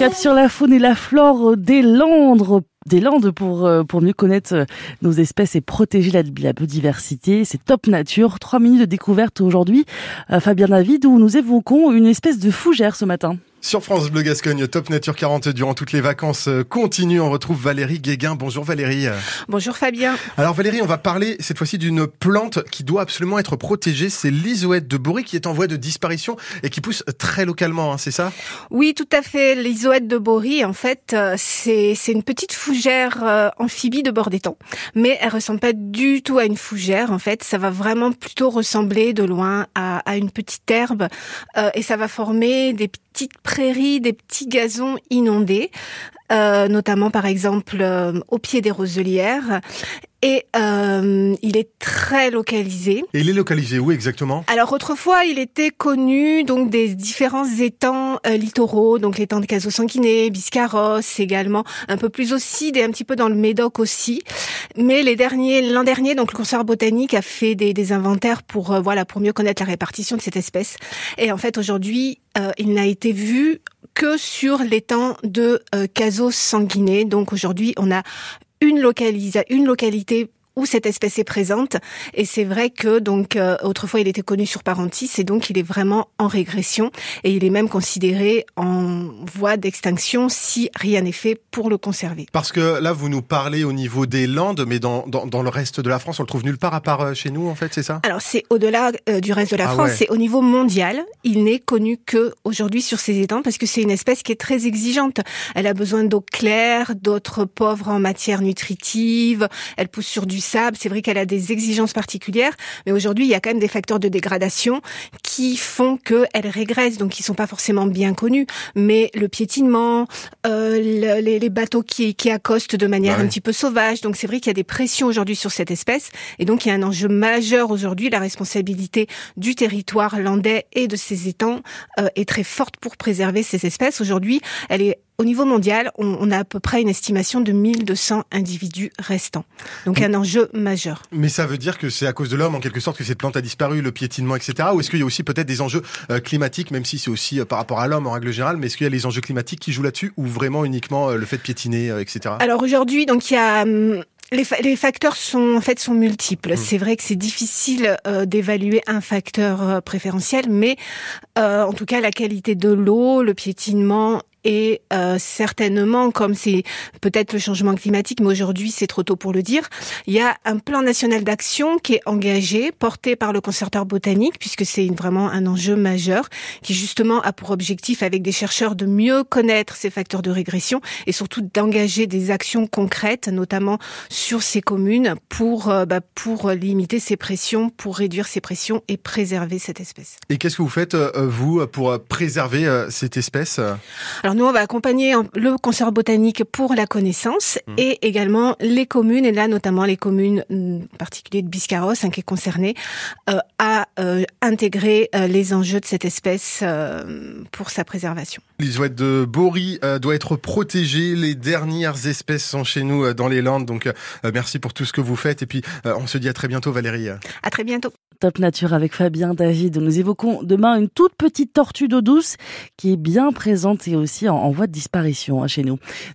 Cap sur la faune et la flore des Landes des Landes pour, euh, pour mieux connaître euh, nos espèces et protéger la, biodiversité. C'est Top Nature. Trois minutes de découverte aujourd'hui. Euh, Fabien David, où nous évoquons une espèce de fougère ce matin. Sur France Bleu Gascogne, Top Nature 40 durant toutes les vacances euh, continue. On retrouve Valérie Guéguin. Bonjour Valérie. Bonjour Fabien. Alors Valérie, on va parler cette fois-ci d'une plante qui doit absolument être protégée. C'est l'isoète de Bory qui est en voie de disparition et qui pousse très localement, hein, c'est ça? Oui, tout à fait. L'isoète de Bory, en fait, euh, c'est une petite fougère euh, amphibie de bord d'étang. Mais elle ressemble pas du tout à une fougère. En fait, ça va vraiment plutôt ressembler de loin à, à une petite herbe et ça va former des petites prairies, des petits gazons inondés, euh, notamment par exemple euh, au pied des roselières. Et euh, il est très localisé. Et il est localisé où exactement? Alors autrefois, il était connu donc des différents étangs euh, littoraux, donc l'étang de Caso-Sanguiné, Biscarros également, un peu plus au sud et un petit peu dans le Médoc aussi. Mais les derniers, l'an dernier, donc le conservatoire botanique a fait des, des inventaires pour euh, voilà pour mieux connaître la répartition de cette espèce. Et en fait, aujourd'hui, euh, il n'a été vu que sur l'étang de euh, Caso-Sanguiné. Donc aujourd'hui, on a une, localisa une localité où cette espèce est présente. Et c'est vrai que donc euh, autrefois il était connu sur Parentis et donc il est vraiment en régression et il est même considéré en voie d'extinction si rien n'est fait pour le conserver. Parce que là vous nous parlez au niveau des Landes, mais dans, dans, dans le reste de la France on le trouve nulle part à part euh, chez nous en fait, c'est ça? Alors c'est au-delà euh, du reste de la ah France, c'est au niveau mondial. Il n'est connu que aujourd'hui sur ces étangs parce que c'est une espèce qui est très exigeante. Elle a besoin d'eau claire, d'autres pauvres en matière nutritive. Elle pousse sur du sable. C'est vrai qu'elle a des exigences particulières, mais aujourd'hui, il y a quand même des facteurs de dégradation qui font qu'elle régresse, donc qui sont pas forcément bien connus. Mais le piétinement, euh, les, les, bateaux qui, qui accostent de manière bah un petit peu sauvage. Donc c'est vrai qu'il y a des pressions aujourd'hui sur cette espèce, et donc il y a un enjeu majeur aujourd'hui. La responsabilité du territoire landais et de ses étangs euh, est très forte pour préserver ces espèces. Aujourd'hui, elle est au niveau mondial, on, a à peu près une estimation de 1200 individus restants. Donc un enjeu majeur. Mais ça veut dire que c'est à cause de l'homme, en quelque sorte, que cette plante a disparu, le piétinement, etc. Ou est-ce qu'il y a aussi peut-être des enjeux euh, climatiques, même si c'est aussi euh, par rapport à l'homme en règle générale, mais est-ce qu'il y a les enjeux climatiques qui jouent là-dessus, ou vraiment uniquement euh, le fait de piétiner, etc. Alors aujourd'hui, donc il y a hum, les, les, facteurs sont en fait sont multiples. Mmh. C'est vrai que c'est difficile d'évaluer un facteur préférentiel, mais en tout cas la qualité de l'eau, le piétinement et euh, certainement, comme c'est peut-être le changement climatique, mais aujourd'hui c'est trop tôt pour le dire, il y a un plan national d'action qui est engagé, porté par le conservateur botanique, puisque c'est vraiment un enjeu majeur, qui justement a pour objectif, avec des chercheurs, de mieux connaître ces facteurs de régression et surtout d'engager des actions concrètes, notamment sur ces communes, pour euh, bah, pour limiter ces pressions, pour réduire ces pressions et préserver cette espèce. Et qu'est-ce que vous faites euh, vous pour préserver cette espèce? Nous, on va accompagner le conservatoire botanique pour la connaissance mmh. et également les communes, et là notamment les communes mm, en particulier de Biscarros, hein, qui est concernée, euh, à euh, intégrer euh, les enjeux de cette espèce pour sa préservation. L'isouette de Bory doit être protégée. Les dernières espèces sont chez nous dans les Landes. Donc merci pour tout ce que vous faites. Et puis on se dit à très bientôt Valérie. À très bientôt. Top Nature avec Fabien David. Nous évoquons demain une toute petite tortue d'eau douce qui est bien présente et aussi en, voie de disparition hein, chez nous.